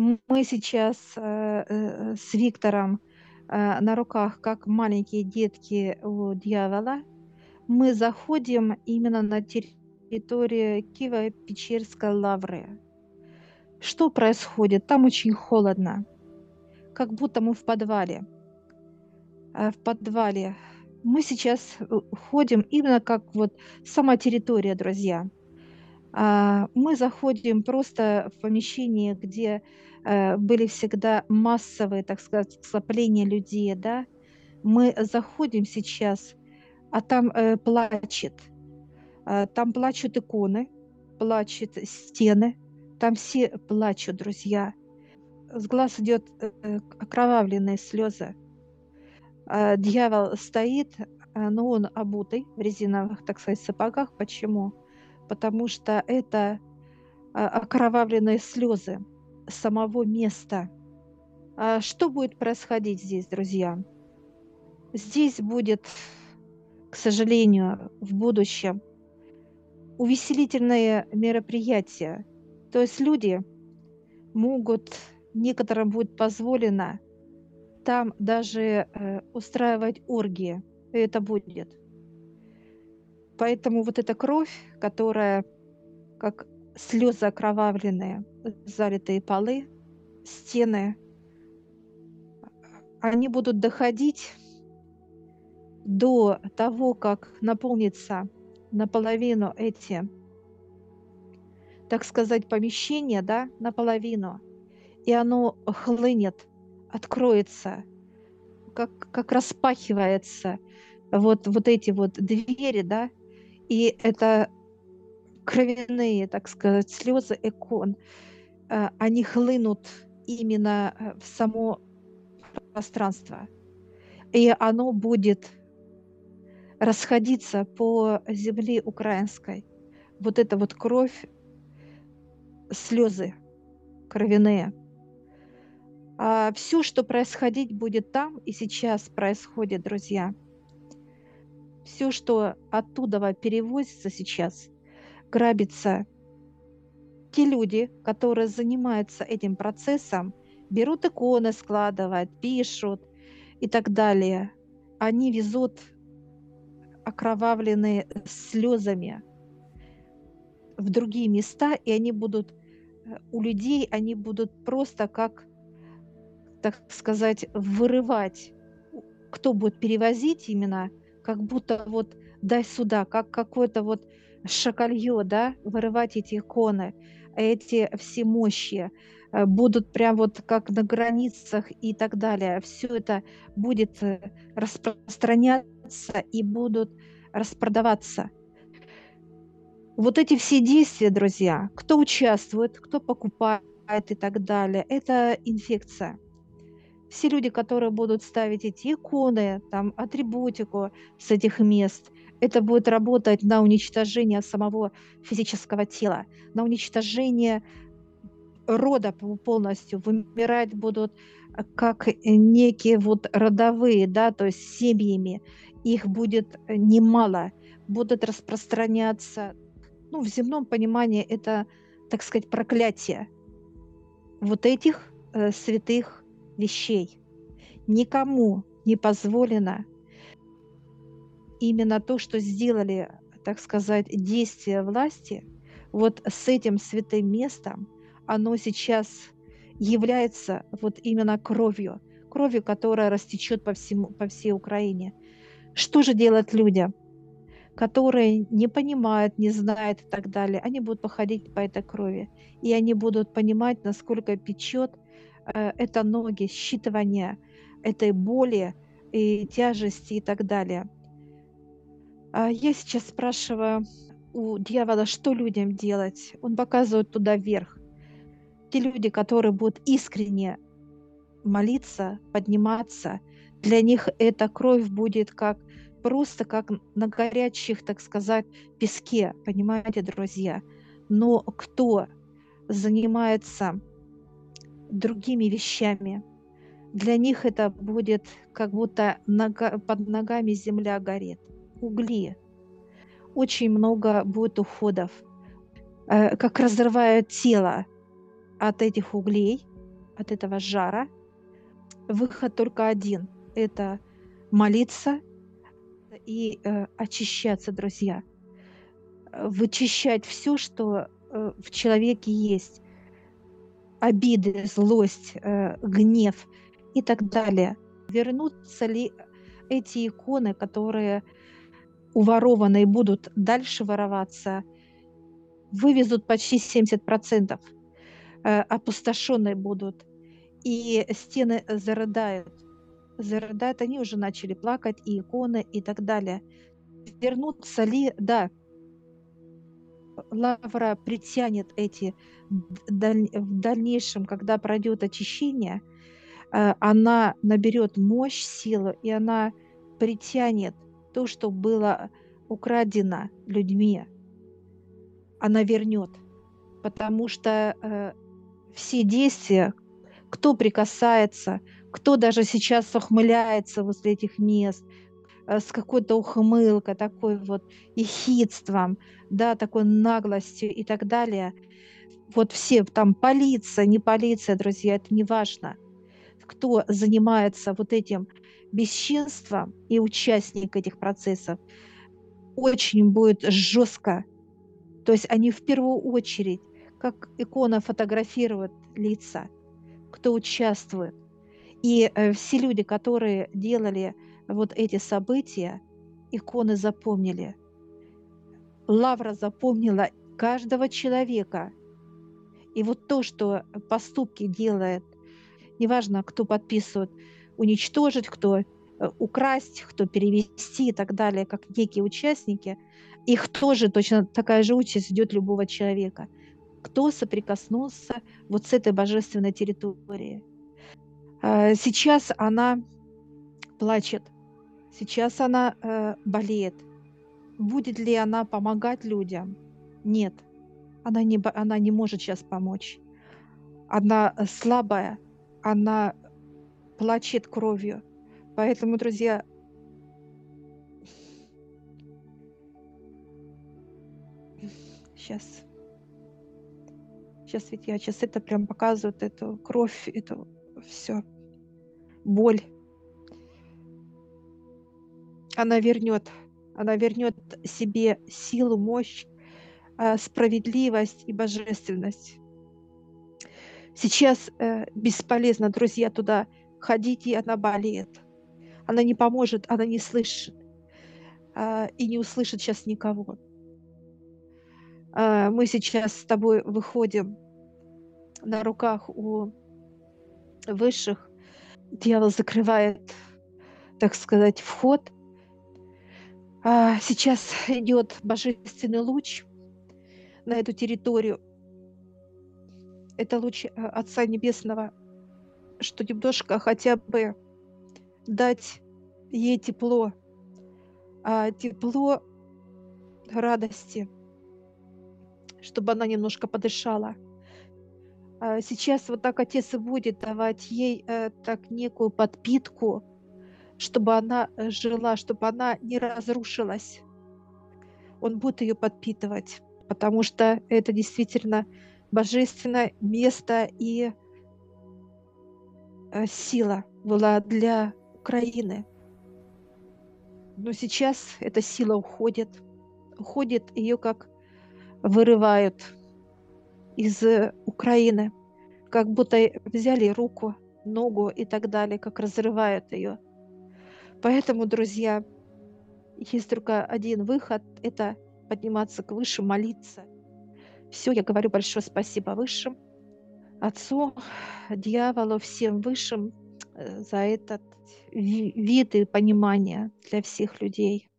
Мы сейчас э, э, с Виктором э, на руках, как маленькие детки у дьявола, мы заходим именно на территорию Киево-Печерской лавры. Что происходит? Там очень холодно, как будто мы в подвале. В подвале. Мы сейчас ходим именно как вот сама территория, друзья. А, мы заходим просто в помещение, где были всегда массовые, так сказать, скопления людей, да. Мы заходим сейчас, а там э, плачет, а, там плачут иконы, плачут стены, там все плачут, друзья. С глаз идет э, окровавленные слезы. Дьявол стоит, но он обутый в резиновых, так сказать, сапогах. Почему? потому что это окровавленные слезы самого места. А что будет происходить здесь, друзья? Здесь будет, к сожалению, в будущем увеселительные мероприятия. То есть люди могут, некоторым будет позволено там даже э, устраивать оргии. И это будет. Поэтому вот эта кровь, которая как слезы окровавленные, залитые полы, стены, они будут доходить до того, как наполнится наполовину эти, так сказать, помещения, да, наполовину, и оно хлынет, откроется, как, как распахивается вот, вот эти вот двери, да, и это кровяные, так сказать, слезы икон, э, они хлынут именно э, в само пространство. И оно будет расходиться по земле украинской. Вот эта вот кровь, слезы кровяные. А все, что происходить будет там и сейчас происходит, друзья – все, что оттуда перевозится сейчас, грабится. Те люди, которые занимаются этим процессом, берут иконы, складывают, пишут и так далее. Они везут окровавленные слезами в другие места, и они будут э, у людей, они будут просто как, так сказать, вырывать. Кто будет перевозить именно как будто вот дай сюда, как какое-то вот шакалье, да, вырывать эти иконы, эти все мощи э, будут прям вот как на границах и так далее. Все это будет э, распространяться и будут распродаваться. Вот эти все действия, друзья, кто участвует, кто покупает и так далее, это инфекция – все люди, которые будут ставить эти иконы, там, атрибутику с этих мест, это будет работать на уничтожение самого физического тела, на уничтожение рода полностью. Вымирать будут э, как некие вот родовые, да, то есть семьями. Их будет э, немало, будут распространяться. Ну, в земном понимании это, так сказать, проклятие вот этих э, святых вещей. Никому не позволено именно то, что сделали, так сказать, действия власти, вот с этим святым местом, оно сейчас является вот именно кровью, кровью, которая растечет по, всему, по всей Украине. Что же делать людям, которые не понимают, не знают и так далее? Они будут походить по этой крови, и они будут понимать, насколько печет Э, это ноги, считывание этой боли и тяжести и так далее. А я сейчас спрашиваю у дьявола, что людям делать. Он показывает туда вверх. Те люди, которые будут искренне молиться, подниматься, для них эта кровь будет как просто как на горячих, так сказать, песке, понимаете, друзья. Но кто занимается другими вещами. Для них это будет как будто нога, под ногами земля горит. Угли. Очень много будет уходов. Э, как разрывают тело от этих углей, от этого жара. Выход только один – это молиться и э, очищаться, друзья. Вычищать все, что э, в человеке есть. Обиды, злость, э, гнев и так далее. Вернутся ли эти иконы, которые уворованные будут дальше вороваться, вывезут почти 70%, э, опустошенные будут, и стены зарыдают. Зарыдают, они уже начали плакать, и иконы, и так далее. Вернутся ли, да, лавра притянет эти в дальнейшем, когда пройдет очищение, э, она наберет мощь, силу, и она притянет то, что было украдено людьми, она вернет. Потому что э, все действия, кто прикасается, кто даже сейчас ухмыляется возле этих мест, э, с какой-то ухмылкой, такой вот ехидством, да, такой наглостью и так далее. Вот все, там полиция, не полиция, друзья, это не важно. Кто занимается вот этим бесчинством и участник этих процессов, очень будет жестко. То есть они в первую очередь, как икона фотографируют лица, кто участвует. И э, все люди, которые делали вот эти события, иконы запомнили. Лавра запомнила каждого человека. И вот то, что поступки делает, неважно, кто подписывает, уничтожить, кто э, украсть, кто перевести и так далее, как некие участники, их тоже точно такая же участь ждет любого человека. Кто соприкоснулся вот с этой божественной территорией. А, сейчас она плачет, сейчас она э, болеет. Будет ли она помогать людям? Нет, она не, она не может сейчас помочь. Она слабая, она плачет кровью. Поэтому, друзья, сейчас, сейчас ведь я сейчас это прям показывают, эту кровь, эту все, боль. Она вернет, она вернет себе силу, мощь, а, справедливость и божественность. Сейчас э, бесполезно, друзья, туда ходить, и она болеет. Она не поможет, она не слышит а, и не услышит сейчас никого. А, мы сейчас с тобой выходим на руках у высших. Дьявол закрывает, так сказать, вход. А, сейчас идет божественный луч на эту территорию. Это луч а, Отца Небесного, что немножко хотя бы дать ей тепло, а, тепло радости, чтобы она немножко подышала. А сейчас вот так отец и будет давать ей э, так некую подпитку, чтобы она жила, чтобы она не разрушилась. Он будет ее подпитывать, потому что это действительно божественное место и сила была для Украины. Но сейчас эта сила уходит. Уходит, ее как вырывают из Украины. Как будто взяли руку, ногу и так далее, как разрывают ее. Поэтому, друзья, есть только один выход – это подниматься к Высшим, молиться. Все, я говорю большое спасибо Высшим – Отцу, дьяволу, всем высшим э, за этот вид и понимание для всех людей.